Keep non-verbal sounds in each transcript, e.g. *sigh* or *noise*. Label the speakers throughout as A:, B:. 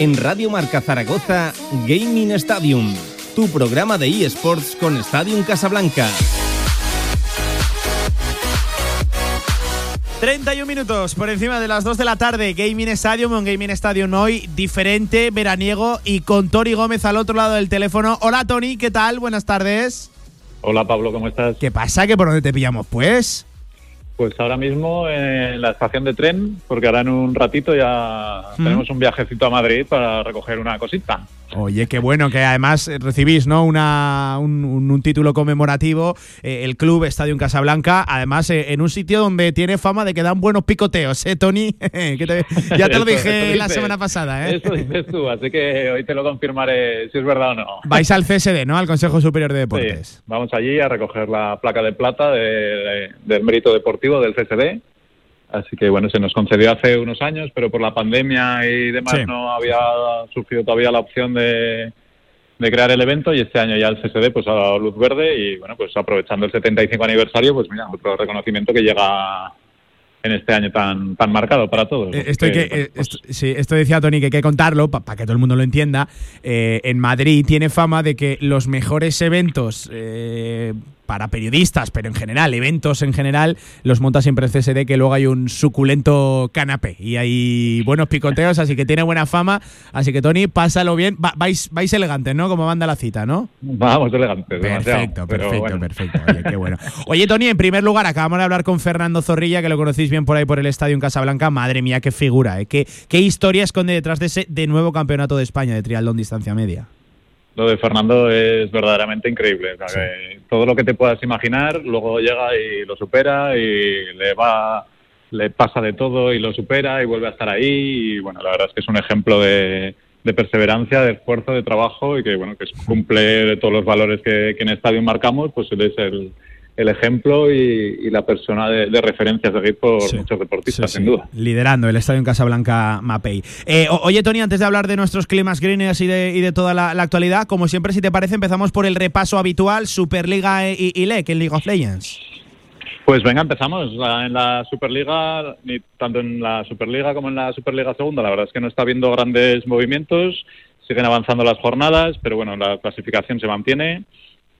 A: En Radio Marca Zaragoza, Gaming Stadium, tu programa de eSports con Stadium Casablanca.
B: 31 minutos por encima de las 2 de la tarde. Gaming Stadium, un Gaming Stadium hoy diferente, veraniego y con Tony Gómez al otro lado del teléfono. Hola Tony, ¿qué tal? Buenas tardes.
C: Hola Pablo, ¿cómo estás?
B: ¿Qué pasa? ¿Que por dónde te pillamos pues?
C: Pues ahora mismo en la estación de tren, porque ahora en un ratito ya tenemos un viajecito a Madrid para recoger una cosita.
B: Oye, qué bueno que además recibís ¿no? Una, un, título conmemorativo, eh, el club Estadio Casablanca, además eh, en un sitio donde tiene fama de que dan buenos picoteos, ¿eh, Tony? *laughs* ya te lo dije la semana pasada, ¿eh?
C: Eso dices tú, así que hoy te lo confirmaré si es verdad o no.
B: Vais al CSD, ¿no? Al Consejo Superior de Deportes.
C: vamos allí a recoger la placa de plata del mérito deportivo del CSD Así que bueno, se nos concedió hace unos años, pero por la pandemia y demás no había surgido todavía la opción de, crear el evento y este año ya el CSD pues ha dado luz verde y bueno, pues aprovechando el 75 aniversario, pues mira, otro reconocimiento que llega en este año tan, tan marcado para todos.
B: Eh, esto, que, eh, pues sí, esto decía Tony que hay que contarlo para que todo el mundo lo entienda. Eh, en Madrid tiene fama de que los mejores eventos para periodistas, pero en general, eventos en general, los monta siempre el CSD, que luego hay un suculento canapé y hay buenos picoteos, así que tiene buena fama. Así que, Tony, pásalo bien. vais, vais elegantes, ¿no? Como manda la cita, ¿no?
C: Vamos elegantes.
B: Perfecto, perfecto, perfecto. Oye, qué bueno. Oye, Tony, en primer lugar, acabamos de hablar con Fernando Zorrilla, que lo conocéis bien por ahí por el estadio en Casablanca. Madre mía, qué figura, ¿eh? ¿Qué, qué historia esconde detrás de ese de nuevo campeonato de España de triatlón distancia media?
C: Lo de Fernando es verdaderamente increíble. todo lo que te puedas imaginar, luego llega y lo supera y le va, le pasa de todo y lo supera y vuelve a estar ahí. Y bueno, la verdad es que es un ejemplo de, perseverancia, de esfuerzo, de trabajo y que bueno, que cumple todos los valores que, que en Estadio marcamos, pues él es el, el ejemplo y, la persona de, referencia a seguir por muchos deportistas, sin duda.
B: Liderando el estadio en Casablanca Mapei. Eh, oye, Tony, antes de hablar de nuestros climas greeners y de, y de toda la, actualidad, como siempre, si te parece, empezamos por el repaso habitual, Superliga y, y LEC, en League of Legends.
C: Pues venga, empezamos. En la Superliga, ni tanto en la Superliga como en la Superliga Segunda, la verdad es que no está habiendo grandes movimientos. Siguen avanzando las jornadas, pero bueno, la clasificación se mantiene.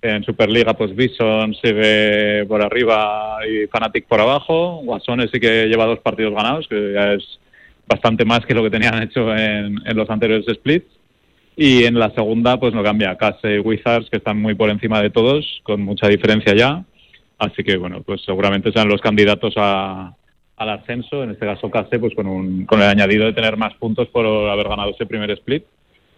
C: En Superliga, pues Bison sigue por arriba y Fanatic por abajo. Guasones sí que lleva dos partidos ganados, que ya es bastante más que lo que tenían *laughs* hecho en, los anteriores splits. Y en la segunda, pues no cambia. Case y Wizards, que están muy por encima de todos, con mucha diferencia ya. Así que, bueno, pues seguramente sean los candidatos a, al ascenso. En este caso, Case, pues con, un, con el añadido de tener más puntos por haber ganado ese primer split.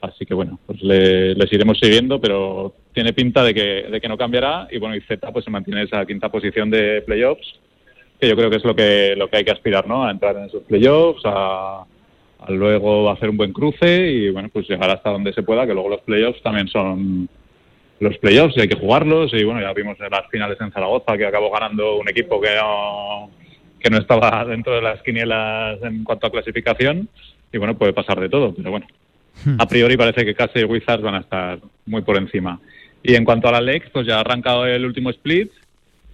C: Así que bueno, pues les iremos siguiendo, pero tiene pinta de que, de que no cambiará. Y bueno, y Z pues se mantiene esa quinta posición de playoffs, que yo creo que es lo que, lo que hay que aspirar, ¿no? A entrar en esos playoffs, a, a luego hacer un buen cruce y bueno, pues llegar hasta donde se pueda, que luego los playoffs también son los playoffs y hay que jugarlos. Y bueno, ya vimos en las finales en Zaragoza que acabó ganando un equipo que no, que no estaba *laughs* dentro de las quinielas en cuanto a clasificación. Y bueno, puede pasar de todo, pero bueno. A priori parece que casi Wizards van a estar muy por encima. Y en cuanto a la Lex, pues ya ha arrancado el último split,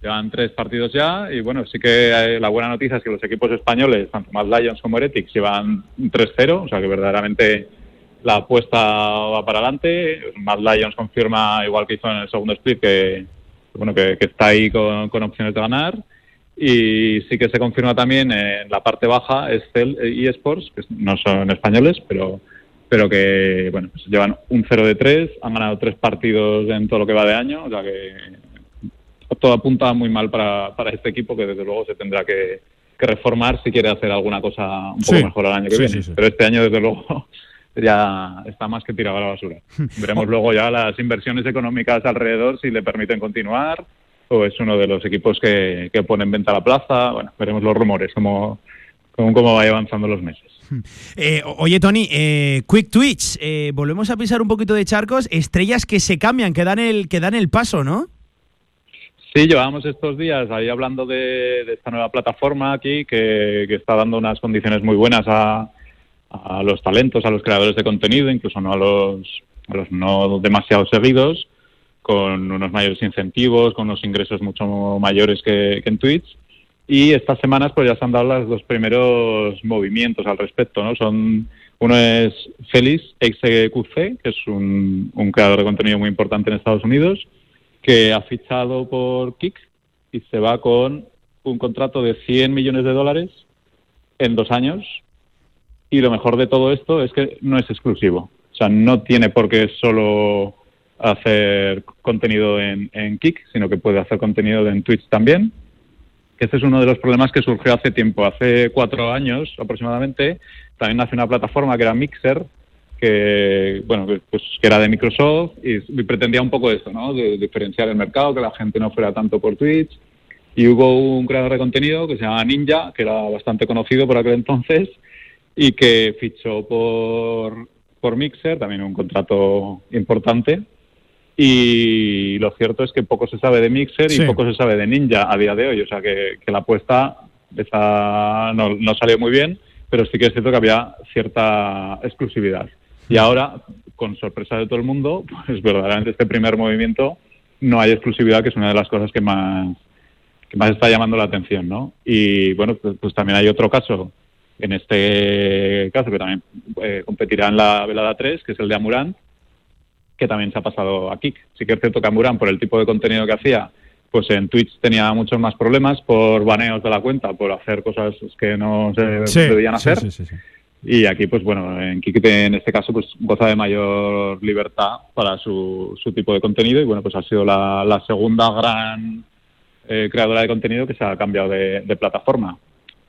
C: llevan tres partidos ya, y bueno, sí que la buena noticia es que los equipos españoles, tanto Mad Lions como Heretics, llevan 3-0, o sea que verdaderamente la apuesta va para adelante. Mad Lions confirma, igual que hizo en el segundo split, que bueno que, está ahí con, con, opciones de ganar. Y sí que se confirma también en la parte baja es Cell eSports, que no son españoles, pero pero que bueno pues llevan un 0 de 3, han ganado tres partidos en todo lo que va de año, o sea que todo apunta muy mal para, para este equipo que desde luego se tendrá que, reformar si quiere hacer alguna cosa un poco mejor el año que viene. Pero este año desde luego *laughs* ya está más que tirado a la basura. *laughs* Veremos luego ya las inversiones económicas alrededor si le permiten continuar o es uno de los equipos que, que pone en venta la plaza. Bueno, veremos los rumores, cómo, cómo, cómo vaya avanzando los meses. *laughs*
B: Eh, oye, Tony, eh, Quick Twitch, eh, volvemos a pisar un poquito de charcos, estrellas que se cambian, que dan el, que dan el paso, ¿no?
C: Sí, llevamos estos días ahí hablando de, esta nueva plataforma aquí que, está dando unas condiciones muy buenas a, los talentos, a los creadores de contenido, incluso no a los, a los no demasiado seguidos, con unos mayores incentivos, con unos ingresos mucho mayores que en Twitch y estas semanas pues ya se han dado los dos primeros movimientos al respecto, ¿no? Son Uno es Félix XQC, que es un, un creador de contenido muy importante en Estados Unidos, que ha fichado por Kik y se va con un contrato de 100 millones de dólares en dos años. Y lo mejor de todo esto es que no es exclusivo. O sea, no tiene por qué solo hacer contenido en, en Kik, sino que puede hacer contenido en Twitch también. Este es uno de los problemas que surgió hace tiempo. Hace cuatro años aproximadamente también nació una plataforma que era Mixer, que bueno pues que era de Microsoft y, pretendía un poco esto, ¿no? De, diferenciar el mercado, que la gente no fuera tanto por Twitch. Y hubo un creador de contenido que se llama Ninja, que era bastante conocido por aquel entonces y que fichó por por Mixer, también un contrato importante. Y lo cierto es que poco se sabe de Mixer y poco se sabe de Ninja a día de hoy. O sea que, que la apuesta esa no, no salió muy bien, pero sí que es cierto que había cierta exclusividad. Y ahora, con sorpresa de todo el mundo, *laughs* pues verdaderamente este primer movimiento no hay exclusividad, que es una de las cosas que más, que más está llamando la atención, ¿no? Y bueno, pues, pues también hay otro caso, en este caso, que también eh, competirá en la velada 3, que es el de Amurant, que también se ha pasado a Kik. Sí que es cierto que Amurant, por el tipo de contenido que hacía, pues en Twitch tenía muchos más problemas por baneos de la cuenta, por hacer cosas que no se debían hacer. y aquí, pues bueno, en Kik en este caso, pues goza de mayor libertad para su, su tipo de contenido y bueno, pues ha sido la, segunda gran eh, creadora de contenido que se ha cambiado de, plataforma.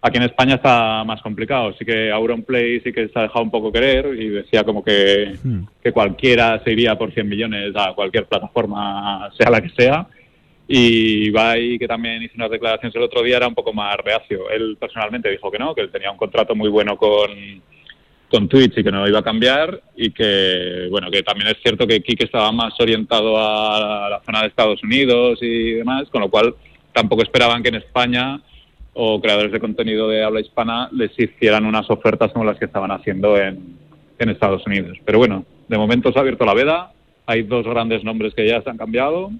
C: Aquí en España está más complicado, sí que Auronplay sí que se ha dejado un poco querer y decía como que, hmm. que cualquiera se iría por 100 millones a cualquier plataforma, sea la que sea y Ibai, que también hizo unas declaraciones el otro día, era un poco más reacio. Él personalmente dijo que no, que él tenía un contrato muy bueno con, con Twitch y que no iba a cambiar y que, bueno, que también es cierto que Kike estaba más orientado a la zona de Estados Unidos y demás, con lo cual tampoco esperaban que en España o creadores de contenido de habla hispana les hicieran unas ofertas como las que estaban haciendo en, en Estados Unidos. Pero bueno, de momento se ha abierto la veda, hay dos grandes nombres que ya se han cambiado,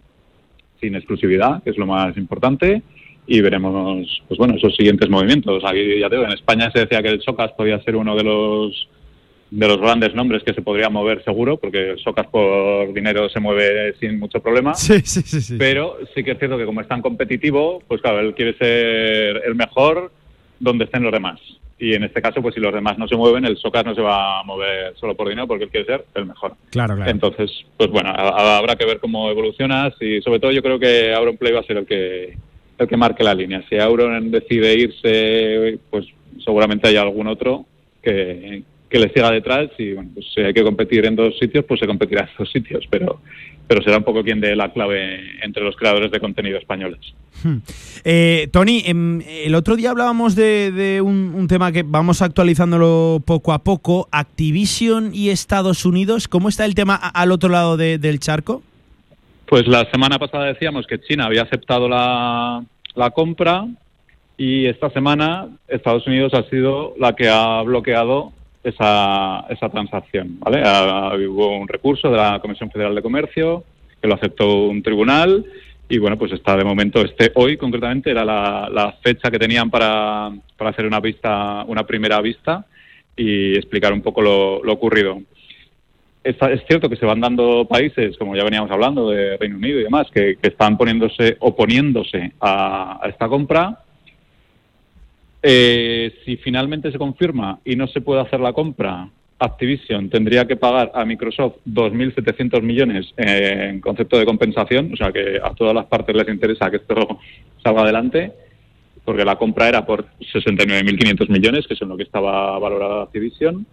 C: sin exclusividad, que es lo más importante, y veremos, pues bueno, esos siguientes movimientos. Aquí ya te en España se decía que el Socas podía ser uno de los de los grandes nombres que se podría mover seguro, porque el Socas por dinero se mueve sin mucho problema.
B: Sí, sí, sí, sí.
C: Pero sí que es cierto que como es tan competitivo, pues claro, él quiere ser el mejor donde estén los demás y en este caso, pues si los demás no se mueven, el Soccer no se va a mover solo por dinero porque él quiere ser el mejor.
B: Claro, claro.
C: Entonces, pues bueno, habrá que ver cómo evolucionas y sobre todo yo creo que Auronplay va a ser el que el que marque la línea. Si Auron decide irse, pues seguramente hay algún otro que, que le siga detrás y bueno, pues si hay que competir en dos sitios, pues se competirá en dos sitios, pero pero será un poco quien dé la clave entre los creadores de contenido españoles.
B: Hmm. Eh, Tony, em, el otro día hablábamos de, un, tema que vamos actualizándolo poco a poco, Activision y Estados Unidos. ¿Cómo está el tema al otro lado del charco?
C: Pues la semana pasada decíamos que China había aceptado la, la compra y esta semana Estados Unidos ha sido la que ha bloqueado esa, esa transacción. ¿vale? hubo un recurso de la Comisión Federal de Comercio que lo aceptó un tribunal y bueno, pues está de momento, este hoy concretamente era la, fecha que tenían para, para, hacer una vista, una primera vista y explicar un poco lo, ocurrido. Es, es, cierto que se van dando países, como ya veníamos hablando, de Reino Unido y demás, que, que están poniéndose, oponiéndose a, a esta compra eh, si finalmente se confirma y no se puede hacer la compra, Activision tendría que pagar a Microsoft 2.700 millones en concepto de compensación, o sea que a todas las partes les interesa que esto *laughs* salga adelante, porque la compra era por 69.500 millones, que es en lo que estaba valorada Activision.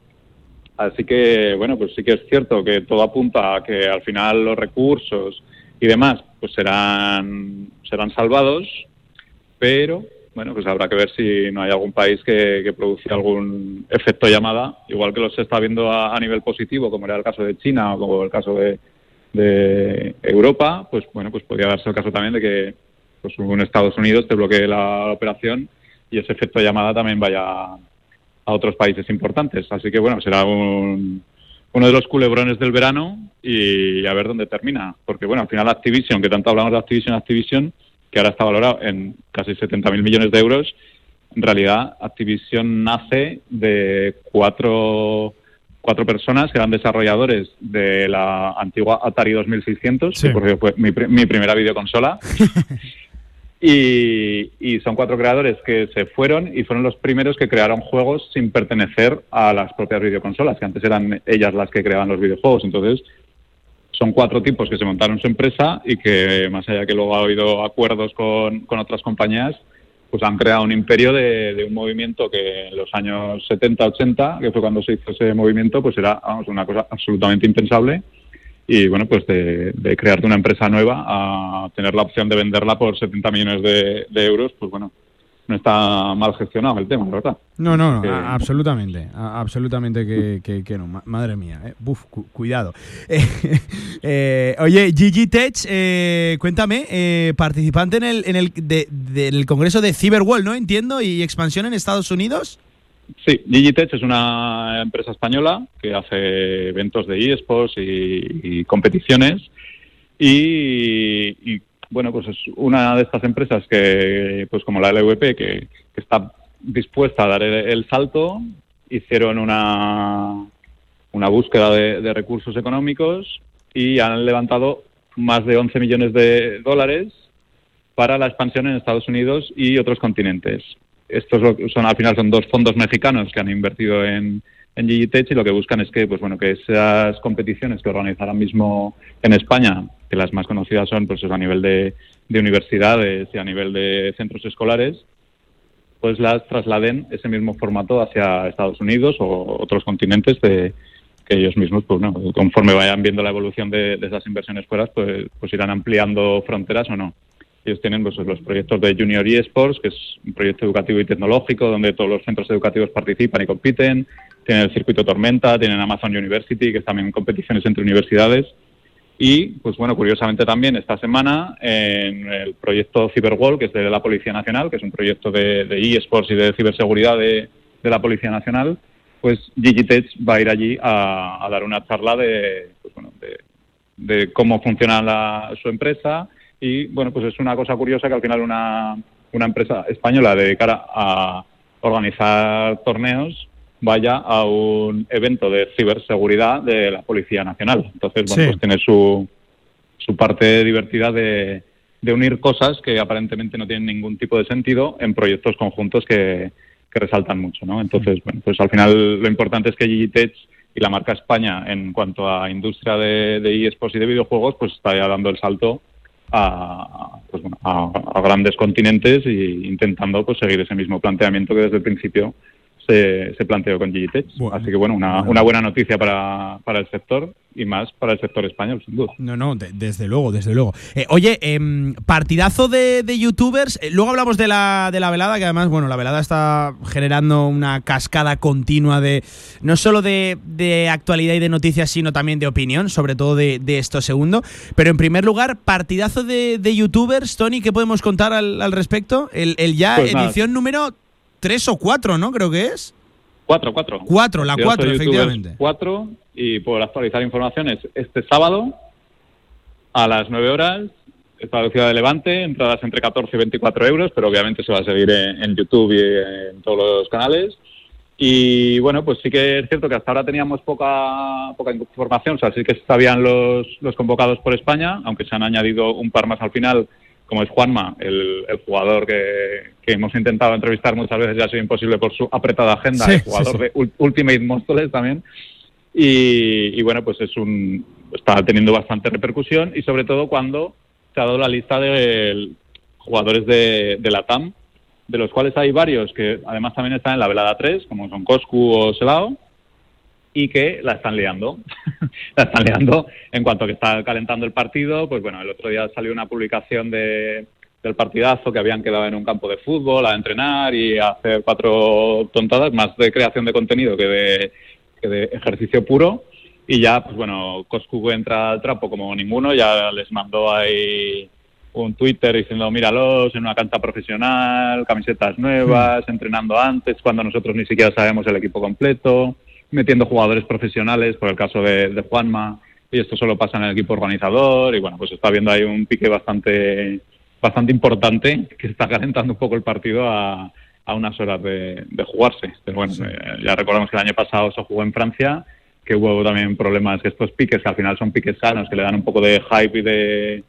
C: Así que, bueno, pues sí que es cierto que todo apunta a que al final los recursos y demás pues serán, serán salvados, pero bueno, pues habrá que ver si no hay algún país que, que produce algún efecto llamada, igual que los está viendo a, nivel positivo, como era el caso de China o como el caso de, Europa, pues bueno, pues podría darse el caso también de que pues, un Estados Unidos te bloquee la, operación y ese efecto llamada también vaya a otros países importantes. Así que bueno, será un, uno de los culebrones del verano y a ver dónde termina. Porque bueno, al final Activision, que tanto hablamos de Activision, Activision, que ahora está valorado en casi 70.000 millones de euros, en realidad Activision nace de cuatro cuatro personas que eran desarrolladores de la antigua Atari 2600, que fue mi, mi primera videoconsola. *laughs* y, y, son cuatro creadores que se fueron y fueron los primeros que crearon juegos sin pertenecer a las propias videoconsolas, que antes eran ellas las que creaban los videojuegos. Entonces, son cuatro tipos que se montaron su empresa y que, más allá que luego ha habido acuerdos con, con otras compañías, pues han creado un imperio de, un movimiento que en los años 70-80, que fue cuando se hizo ese movimiento, pues era vamos, una cosa absolutamente impensable. Y bueno, pues de, crearte una empresa nueva a tener la opción de venderla por 70 millones de, de euros, pues bueno, no está mal gestionado el tema, ¿verdad?
B: No, no, no absolutamente, absolutamente que, que, no, madre mía, eh. Cuidado. *laughs* Eh, oye, Gigi Tech, eh, cuéntame, eh, participante en el, en el del Congreso de Cyberworld, ¿no? Entiendo, y expansión en Estados Unidos.
C: Sí, Gigitech es una empresa española que hace eventos de eSports y, y competiciones y, y, bueno, pues es una de estas empresas que, pues como la LVP, que, está dispuesta a dar el, salto, hicieron una, una búsqueda de, recursos económicos y han levantado más de 11 millones de dólares para la expansión en Estados Unidos y otros continentes. Estos son al final son dos fondos mexicanos que han invertido en, en Gigitech y lo que buscan es que, pues bueno, que esas competiciones que organizan mismo en España que las más conocidas son pues a nivel de, universidades y a nivel de centros escolares, pues las trasladen ese mismo formato hacia Estados Unidos o otros continentes de que ellos mismos, pues no, conforme vayan viendo la evolución de, esas inversiones fuera, pues, pues irán ampliando fronteras o no. Ellos tienen pues, los proyectos de Junior eSports, que es un proyecto educativo y tecnológico donde todos los centros educativos participan y compiten. Tienen el circuito Tormenta, tienen Amazon University, que es también competiciones entre universidades. Y, pues bueno, curiosamente también esta semana en el proyecto Cyberwall, que es de la Policía Nacional, que es un proyecto de, eSports y de ciberseguridad de, la Policía Nacional, pues Gigitech va a ir allí a, dar una charla de, pues bueno, de, cómo funciona su empresa y, bueno, pues es una cosa curiosa que al final una, una empresa española dedicada a organizar torneos vaya a un evento de ciberseguridad de la Policía Nacional. Entonces, bueno, pues tiene su, su parte divertida de, de unir cosas que aparentemente no tienen ningún tipo de sentido en proyectos conjuntos que, que resaltan mucho, ¿no? Entonces, bueno, pues al final lo importante es que Gigitech y la marca España en cuanto a industria de, de eSports y de videojuegos, pues está ya dando el salto a, pues bueno, a, grandes continentes e intentando pues seguir ese mismo planteamiento que desde el principio se, planteó con Gigitech. Así que bueno, una, buena noticia para, el sector y más para el sector español, sin duda.
B: No, no, desde luego, desde luego. Eh, oye, em, partidazo de, youtubers. Eh, luego hablamos de la, de la velada, que además, bueno, la velada está generando una cascada continua de no solo de, actualidad y de noticias, sino también de opinión, sobre todo de, esto segundo. Pero en primer lugar, partidazo de, youtubers. Tony, ¿qué podemos contar al, respecto? El, ya pues edición número tres o cuatro, ¿no? Creo que es.
C: Cuatro, cuatro.
B: Cuatro, la cuatro, efectivamente.
C: Cuatro, y por actualizar informaciones, este sábado a las nueve horas, está la ciudad de Levante, entradas entre 14 y 24 euros, pero obviamente se va a seguir en, YouTube y en todos los canales. Y bueno, pues sí que es cierto que hasta ahora teníamos poca, poca información, o sea, sí que sabían los, los convocados por España, aunque se han añadido un par más al final como es Juanma, el, jugador que, hemos intentado entrevistar muchas veces, ya ha sido imposible por su apretada agenda, el jugador de Ultimate Monsters también. Y, bueno, pues es un está teniendo bastante repercusión y sobre todo cuando se ha dado la lista de jugadores de, de la TAM, de los cuales hay varios que además también están en la velada 3, como son Coscu o Selao, y que la están liando. *laughs* la están liando en cuanto que está calentando el partido. Pues bueno, el otro día salió una publicación de, del partidazo que habían quedado en un campo de fútbol a entrenar y a hacer cuatro tontadas, más de creación de contenido que de, que de ejercicio puro. Y ya, pues bueno, Coscu entra al trapo como ninguno, ya les mandó ahí un Twitter diciendo míralos en una canta profesional, camisetas nuevas, hmm. entrenando antes, cuando nosotros ni siquiera sabemos el equipo completo metiendo jugadores profesionales, por el caso de, Juanma, y esto solo pasa en el equipo organizador, y bueno, pues está viendo ahí un pique bastante, bastante importante que está calentando un poco el partido a, a unas horas de, jugarse. Pero bueno, eh, ya recordamos que el año pasado se jugó en Francia, que hubo también problemas, que estos piques, que al final son piques sanos, que le dan un poco de hype y de,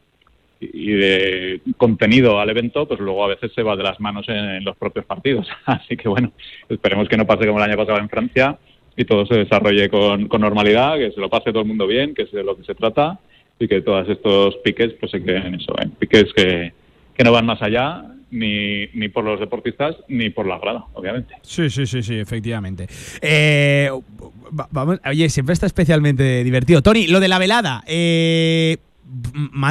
C: y de contenido al evento, pues luego a veces se va de las manos en, los propios partidos. *laughs* Así que bueno, esperemos que no pase como el año pasado en Francia y todo se desarrolle con, con normalidad, que se lo pase todo el mundo bien, que es de lo que se trata y que todos estos piques pues se queden en eso, en piques que, que no van más allá ni, ni por los deportistas ni por la grada, obviamente.
B: Sí, sí, sí, sí, efectivamente. Eh, vamos, oye, siempre está especialmente divertido. Tony, lo de la velada, eh,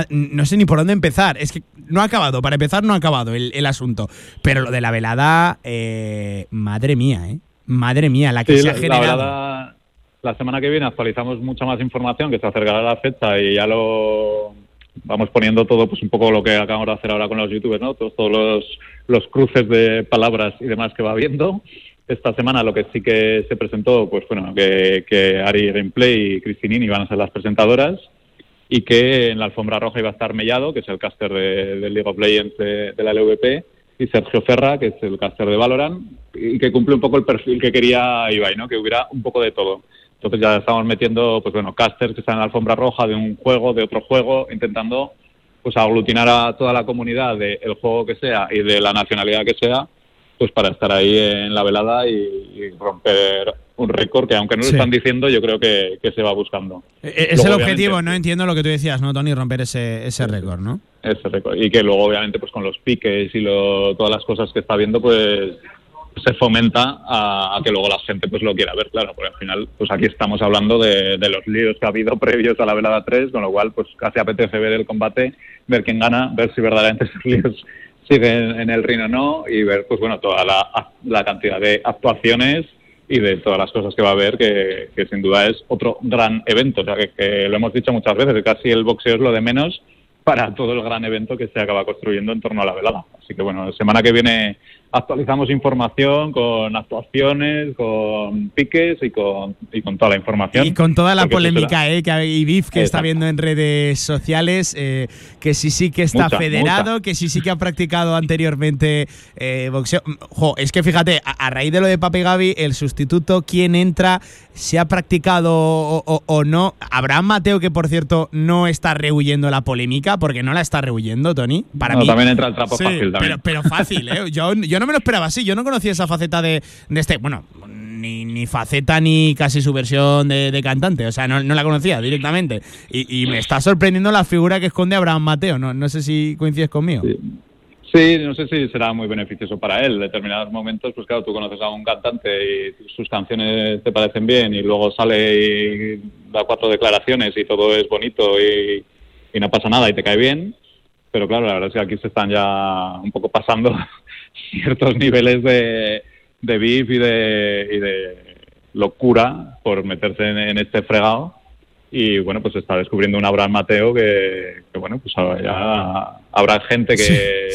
B: no sé ni por dónde empezar. Es que no ha acabado, para empezar no ha acabado el, asunto. Pero lo de la velada, eh, madre mía, ¿eh? Madre mía, la que se ha generado.
C: La, la semana que viene actualizamos mucha más información que se acercará a la fecha y ya lo vamos poniendo todo, pues un poco lo que acabamos de hacer ahora con los youtubers, ¿no? Todos, todos los, los cruces de palabras y demás que va viendo. Esta semana lo que sí que se presentó, pues bueno, que, que Ari Gameplay y Cristinini iban a ser las presentadoras y que en la alfombra roja iba a estar Mellado, que es el caster de, del League of Legends de, la LVP, y Sergio Ferra, que es el caster de Valorant, y que cumple un poco el perfil que quería Ibai, ¿no? Que hubiera un poco de todo. Entonces ya estamos metiendo, pues bueno, casters que están en la alfombra roja de un juego, de otro juego, intentando pues aglutinar a toda la comunidad del juego que sea y de la nacionalidad que sea, pues para estar ahí en la velada y, romper un récord que aunque no lo están diciendo, yo creo que, se va buscando.
B: E, e, es el objetivo, ¿no? Entiendo lo que tú decías, ¿no, Tony? Romper ese, ese récord, ¿no?
C: Y que luego, obviamente, pues con los piques y lo, todas las cosas que está viendo, pues se fomenta a, que luego la gente pues lo quiera ver, claro, porque al final pues aquí estamos hablando de, los líos que ha habido *laughs* previos a la velada 3, con lo cual pues casi apetece ver el combate, ver quién gana, ver si verdaderamente *laughs* esos líos siguen en el ring o no y ver pues bueno toda la, cantidad de actuaciones y de todas las cosas que va a haber, que, sin duda es otro gran evento. O sea, que, lo hemos dicho muchas veces, que casi el boxeo es lo de menos para todo el gran evento que se acaba construyendo en torno a la velada. Así que bueno, la semana que viene actualizamos información con actuaciones, con piques y con, y con toda la información.
B: Y con toda la polémica eh, que hay BIF que está viendo en redes sociales, eh, que sí sí que está federado, que sí sí que ha practicado anteriormente eh, boxeo. Jo, es que fíjate, a, raíz de lo de Papi Gaby, el sustituto, quién entra, si ha practicado o, no. Abraham Mateo, que por cierto no está rehuyendo la polémica, porque no la está rehuyendo, Tony. Para
C: no, también entra el trapo fácil también.
B: Pero, pero fácil, ¿eh? *laughs* Yo, yo no me lo esperaba así. Yo no conocía esa faceta de, este. Bueno, ni, faceta ni casi su versión de, cantante. O sea, no, la conocía directamente. Y, me está sorprendiendo la figura que esconde Abraham Mateo. No, no sé si coincides conmigo.
C: Sí. no sé si será muy beneficioso para él. En determinados momentos, pues claro, tú conoces a un cantante y sus canciones te parecen bien y luego sale y da cuatro declaraciones y todo es bonito y no pasa nada y te cae bien. Pero claro, la verdad es que aquí se están ya un poco pasando *laughs* ciertos niveles de, de beef y de, y de locura por meterse en, este fregado. Y bueno pues está descubriendo un Abraham Mateo que, bueno pues ya habrá gente que,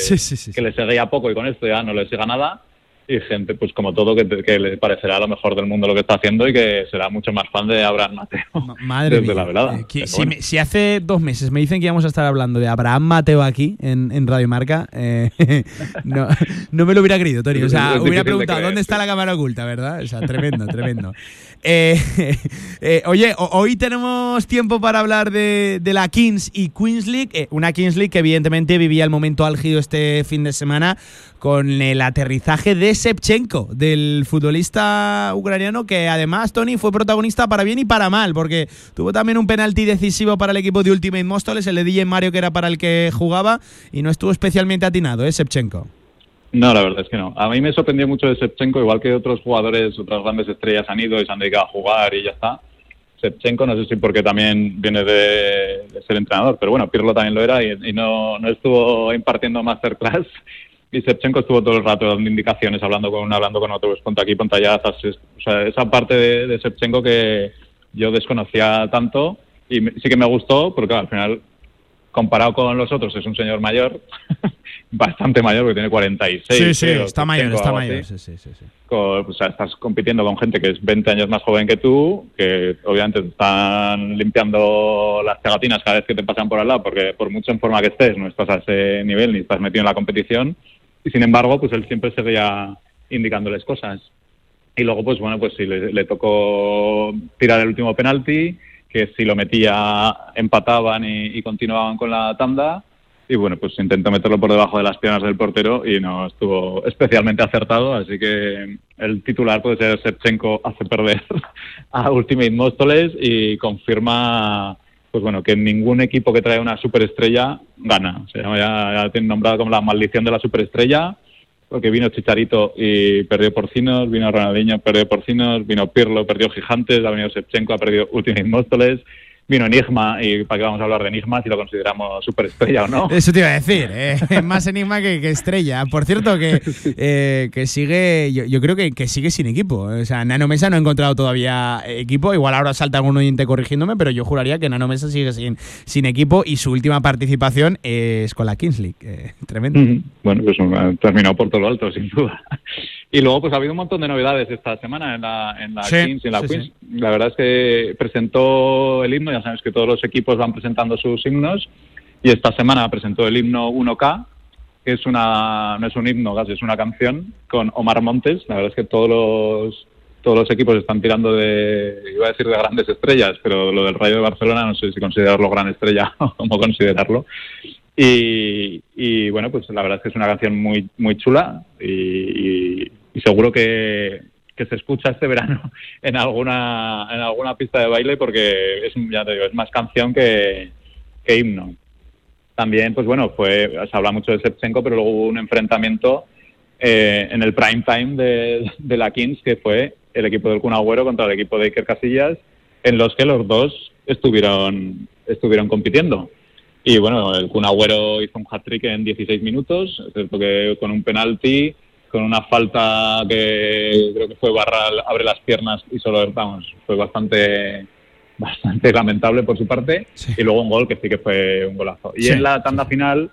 C: que le seguía poco y con esto ya no le siga nada y gente, pues como todo, que, le parecerá lo mejor del mundo lo que está haciendo y que será mucho más fan de Abraham Mateo. *laughs*
B: Madre desde la velada. Eh, si, hace dos meses me dicen que íbamos a estar hablando de Abraham Mateo aquí en, en Radio Marca, eh, *laughs* no, no, me lo hubiera creído, Tony. O sea, hubiera preguntado dónde está la cámara oculta, ¿verdad? O sea, tremendo, tremendo. Eh, *laughs* oye, hoy tenemos tiempo para hablar de, de la Kings y Queens League. una Kings League que evidentemente vivía el momento álgido este fin de semana con el aterrizaje de Shevchenko, del futbolista ucraniano que además, Tony, fue protagonista para bien y para mal, porque tuvo también un penalti decisivo para el equipo de Ultimate Móstoles, el de DJ Mario que era para el que jugaba, y no estuvo especialmente atinado, ¿eh, Shevchenko?
C: No, la verdad es que no. A mí me sorprendió mucho de Shevchenko, igual que otros jugadores, otras grandes estrellas han ido y se han dedicado a jugar y ya está. Shevchenko, no sé si porque también viene de, ser entrenador, pero bueno, Pirlo también lo era y, no, no estuvo impartiendo masterclass y Shevchenko estuvo todo el rato dando indicaciones, hablando con uno, hablando con otro, pues ponte aquí, ponte allá. O sea, esa parte de, de Shevchenko que yo desconocía tanto y sí que me gustó, porque al final, comparado con los otros, es un señor mayor, *laughs* bastante mayor, porque tiene 46.
B: Sí, sí, está mayor, está mayor. Sí, sí, sí,
C: o sea, estás compitiendo con gente que es 20 años más joven que tú, que obviamente te están limpiando las pegatinas cada vez que te pasan por al lado, porque por mucho en forma que estés, no estás a ese nivel ni estás metido en la competición y sin embargo, pues él siempre seguía indicándoles cosas. Y luego, pues bueno, pues sí, le, tocó tirar el último penalti, que si lo metía empataban y continuaban con la tanda y bueno, pues intentó meterlo por debajo de las piernas del portero y no estuvo especialmente acertado, así que el titular puede ser Shevchenko hace perder *laughs* a Ultimate Móstoles y confirma pues bueno, que ningún equipo que trae una superestrella gana. Se llama ya, ya tiene nombrado como la maldición de la superestrella, porque vino Chicharito y perdió Porcinos, vino Ronaldinho, perdió Porcinos, vino Pirlo, perdió Gigantes, ha venido Shevchenko, ha perdido Ultimate *laughs* Móstoles, vino Enigma y para qué vamos a hablar de Enigma si lo consideramos superestrella o no. *laughs*
B: Eso te iba a decir, ¿eh? *laughs* más Enigma que, estrella. Por cierto, que, *laughs* eh, que sigue, yo, creo que, que, sigue sin equipo. O sea, Nano Mesa no ha encontrado todavía equipo. Igual ahora salta algún oyente corrigiéndome, pero yo juraría que Nano Mesa sigue sin, sin equipo y su última participación es con la Kings League. Eh, tremendo.
C: Bueno, pues terminado por todo lo alto, sin duda. Y luego, pues ha habido un montón de novedades esta semana en la, en la Kings y en la Queens. La verdad es que presentó el himno ya sabes que todos los equipos van presentando sus himnos y esta semana presentó el himno 1K, que es una, no es un himno, es una canción con Omar Montes. La verdad es que todos los, todos los equipos están tirando de, iba a decir de grandes estrellas, pero lo del Rayo de Barcelona no sé si considerarlo gran estrella *laughs* o cómo considerarlo. Y, y, bueno, pues la verdad es que es una canción muy, muy chula y seguro que, que se escucha este verano *laughs* en alguna en alguna pista de baile porque es ya te digo es más canción que, himno. También pues bueno fue se habla mucho de Shevchenko pero luego hubo un enfrentamiento eh, en el prime time de, de, la Kings que fue el equipo del Kun Agüero contra el equipo de Iker Casillas en los que los dos estuvieron estuvieron compitiendo. Y bueno el Kun Agüero hizo un hat-trick en 16 minutos es que con un penalti con una falta que creo que fue Barral abre las piernas y solo, vamos, fue bastante bastante lamentable por su parte y luego un gol que sí que fue un golazo. Y en la tanda final,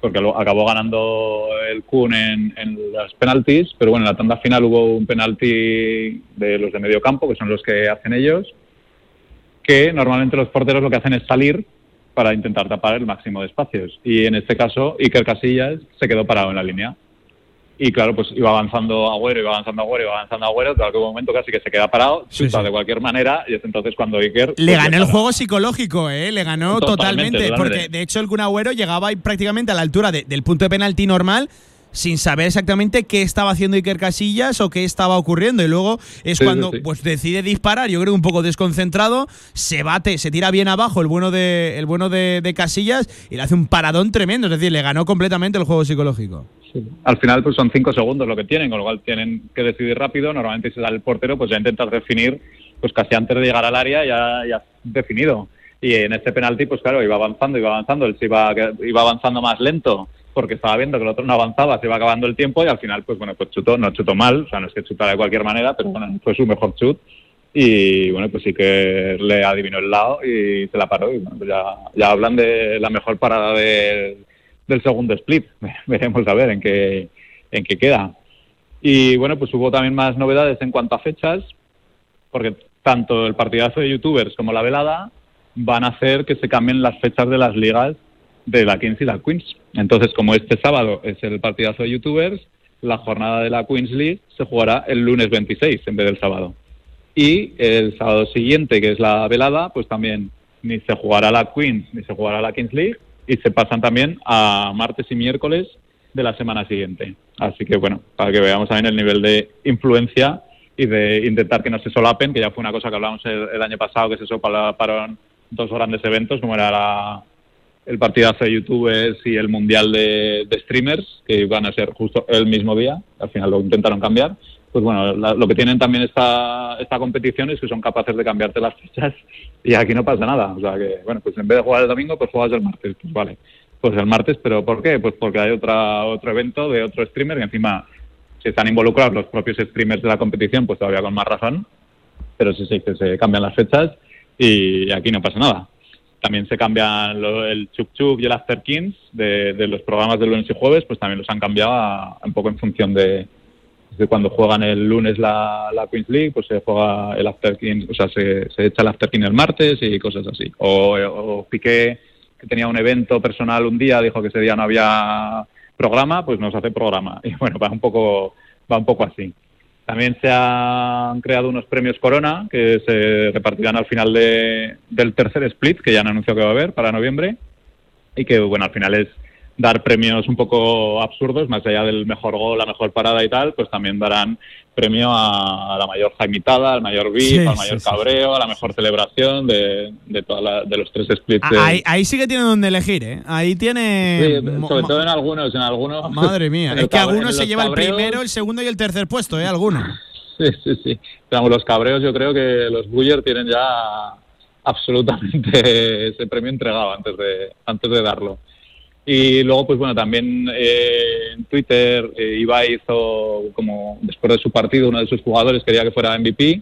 C: porque acabó ganando el Kun en, en los penaltis, pero bueno, en la tanda final hubo un penalti de los de medio campo, que son los que hacen ellos, que normalmente los porteros lo que hacen es salir para intentar tapar el máximo de espacios. Y en este caso, Iker Casillas se quedó parado en la línea y claro, pues iba avanzando Agüero, iba avanzando Agüero, iba avanzando Agüero, en algún momento casi que se queda parado, chuta de cualquier manera, y es entonces cuando Iker...
B: Le ganó el juego psicológico, ¿eh? Le ganó totalmente, porque de hecho el Kun Agüero llegaba prácticamente a la altura del punto de penalti normal, sin saber exactamente qué estaba haciendo Iker Casillas o qué estaba ocurriendo. Y luego es cuando pues decide disparar, yo creo un poco desconcentrado, se bate, se tira bien abajo el bueno de, el bueno de, de Casillas y le hace un paradón tremendo. Es decir, le ganó completamente el juego psicológico.
C: Al final pues son cinco segundos lo que tienen, con lo cual tienen que decidir rápido. Normalmente si da el portero, pues ya intentas definir, pues casi antes de llegar al área ya, ya definido. Y en este penalti, pues claro, iba avanzando, iba avanzando, él se iba, iba avanzando más lento porque estaba viendo que el otro no avanzaba, se iba acabando el tiempo y al final, pues bueno, pues chutó, no chutó mal, o sea, no es que chutara de cualquier manera, pero bueno, fue su mejor chut. Y bueno, pues sí que le adivinó el lado y se la paró. Y bueno, pues ya, ya hablan de la mejor parada de, del segundo split. *laughs* Veremos a ver en qué, en qué queda. Y bueno, pues hubo también más novedades en cuanto a fechas, porque tanto el partidazo de youtubers como la velada van a hacer que se cambien las fechas de las ligas de la Kings y la Queens. Entonces, como este sábado es el partidazo de youtubers, la jornada de la Queens League se jugará el lunes 26 en vez del sábado. Y el sábado siguiente, que es la velada, pues también ni se jugará la Queens ni se jugará la Kings League, y se pasan también a martes y miércoles de la semana siguiente. Así que bueno, para que veamos también el nivel de influencia y de intentar que no se solapen, que ya fue una cosa que hablamos el, año pasado, que se solaparon dos grandes eventos, como era el partidazo de youtubers y el mundial de, de, streamers, que iban a ser justo el mismo día, al final lo intentaron cambiar, pues bueno, lo que tienen también esta, esta competición es que son capaces de cambiarte las fechas *laughs* y aquí no pasa nada. O sea que, bueno, pues en vez de jugar el domingo, pues juegas el martes. Pues vale, pues el martes, pero ¿por qué? Pues porque hay otra, otro evento de otro streamer y encima si están involucrados los propios streamers de la competición, pues todavía con más razón. Pero sí, sí, que se cambian las fechas y aquí no pasa nada. También se cambian el Chup Chup y el After Kings de, de, los programas de lunes y jueves, pues también los han cambiado un poco en función de, cuando juegan el lunes la, la Queens League, pues se juega el After King, o sea, se, se echa el After King el martes y cosas así. O, o Piqué, que tenía un evento personal un día, dijo que ese día no había programa, pues nos hace programa. *laughs* Y bueno, va un poco, va un poco así. También se han creado unos premios Corona que se repartirán al final de, del tercer split, que ya han anunciado que va a haber para noviembre, y que, bueno, al final es dar premios un poco absurdos, más allá del mejor gol, la mejor parada y tal, pues también darán premio a, la mayor jaimitada, al mayor beat, al mayor cabreo, a la mejor celebración de, de, toda de los tres splits.
B: Ahí, ahí, sí que tiene donde elegir, ¿eh? Ahí tiene...
C: sobre todo en algunos, en algunos...
B: Madre mía, *laughs* es que algunos se lleva el primero, el segundo y el tercer puesto, ¿eh? Algunos.
C: Sí, sí, sí. Pero los cabreos yo creo que los Buller tienen ya absolutamente *laughs* ese premio entregado antes de, antes de darlo. Y luego, pues bueno, también eh, en Twitter eh, Ibai hizo, como después de su partido, uno de sus jugadores quería que fuera MVP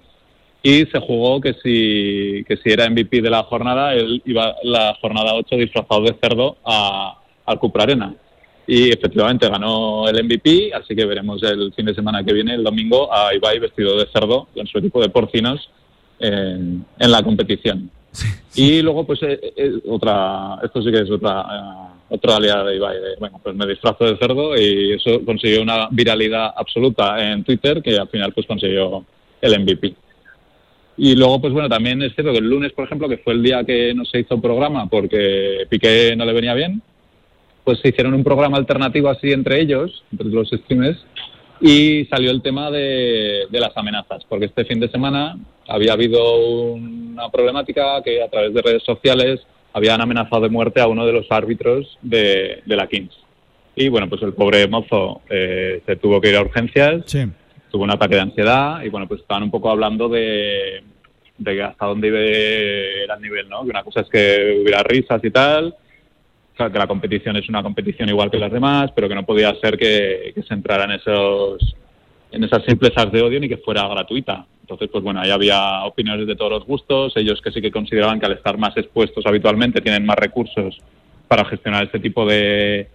C: y se jugó que si, que si era MVP de la jornada, él iba la jornada 8 disfrazado de cerdo a, al Cupra Arena. Y efectivamente ganó el MVP, así que veremos el fin de semana que viene, el domingo, a Ibai vestido de cerdo con su equipo de porcinos en, en la competición. Y luego, pues, eh, eh, otra, esto sí que es otra otra aliada de Ibai, bueno, pues me disfrazo de cerdo y eso consiguió una viralidad absoluta en Twitter que al final pues consiguió el MVP. Y luego, pues bueno, también es cierto que el lunes, por ejemplo, que fue el día que no se hizo programa porque Piqué no le venía bien, pues se hicieron un programa alternativo así entre ellos, entre los streamers, y salió el tema de, de, las amenazas, porque este fin de semana había habido una problemática que a través de redes sociales habían amenazado de muerte a uno de los árbitros de, la Kings. Y bueno, pues el pobre mozo eh, se tuvo que ir a urgencias, tuvo un ataque de ansiedad y bueno, pues estaban un poco hablando de, de hasta dónde era el nivel, ¿no? Que una cosa es que hubiera risas y tal, que la competición es una competición igual que las demás, pero que no podía ser que, que se entrara en esos en esas simplezas de odio ni que fuera gratuita. Entonces, pues bueno, ahí había opiniones de todos los gustos, ellos que sí que consideraban que al estar más expuestos habitualmente tienen más recursos para gestionar este tipo de,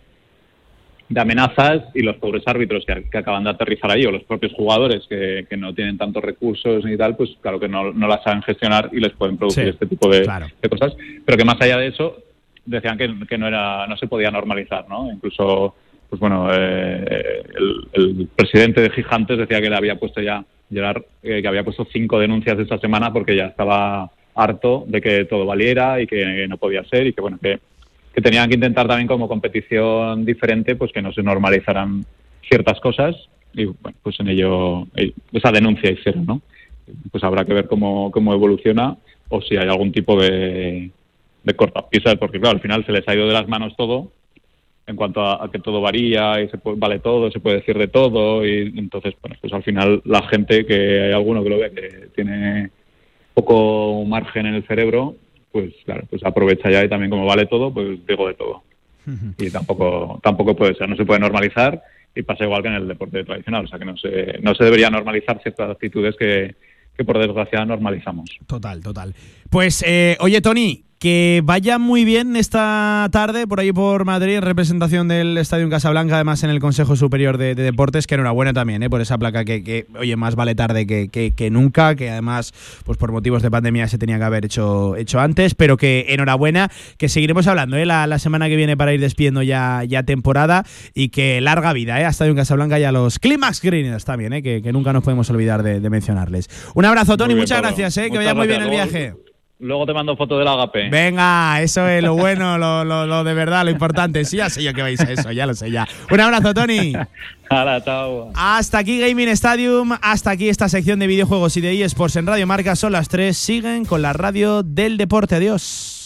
C: de amenazas y los pobres árbitros que, acaban de aterrizar ahí o los propios jugadores que, que, no tienen tantos recursos ni tal, pues claro que no, no las saben gestionar y les pueden producir este tipo de, de, cosas. Pero que más allá de eso, decían que, que, no, era, no se podía normalizar, ¿no? Incluso, pues bueno, eh, el, el, presidente de Gigantes decía que le había puesto ya Gerard, eh, que había puesto cinco denuncias esta semana porque ya estaba harto de que todo valiera y que no podía ser y que bueno que, que tenían que intentar también como competición diferente pues que no se normalizaran ciertas cosas y bueno pues en ello eh, esa denuncia hicieron no pues habrá que ver cómo, cómo evoluciona o si hay algún tipo de, de cortapisas porque claro al final se les ha ido de las manos todo en cuanto a, que todo varía y se vale todo, se puede decir de todo y entonces, bueno, pues al final la gente que hay alguno que lo ve que tiene poco margen en el cerebro, pues claro, pues aprovecha ya y también como vale todo, pues digo de todo. Y tampoco tampoco puede ser, no se puede normalizar y pasa igual que en el deporte tradicional, o sea que no se no se debería normalizar ciertas actitudes que que por desgracia normalizamos.
B: Total, total. Pues eh, oye Tony, que vaya muy bien esta tarde por ahí por Madrid en representación del Estadio Casablanca, además en el Consejo Superior de, Deportes, que enhorabuena también ¿eh? por esa placa que, oye, más vale tarde que, que, nunca, que además pues por motivos de pandemia se tenía que haber hecho, hecho antes, pero que enhorabuena, que seguiremos hablando ¿eh? la, semana que viene para ir despidiendo ya, ya temporada y que larga vida ¿eh? a Estadio Casablanca y a los Climax Greeners también, ¿eh? que, nunca nos podemos olvidar de, mencionarles. Un abrazo, Tony, muchas gracias, ¿eh? que vaya muy bien el viaje.
C: Luego te mando foto del agape.
B: Venga, eso es lo bueno, lo, lo, de verdad, lo importante. Sí, ya sé yo que vais a eso, ya lo sé ya. Un abrazo, Tony. *laughs*
C: Hola, chao.
B: Hasta aquí Gaming Stadium, hasta aquí esta sección de videojuegos y de eSports en Radio Marca. Son las tres. Siguen con la radio del deporte. Adiós.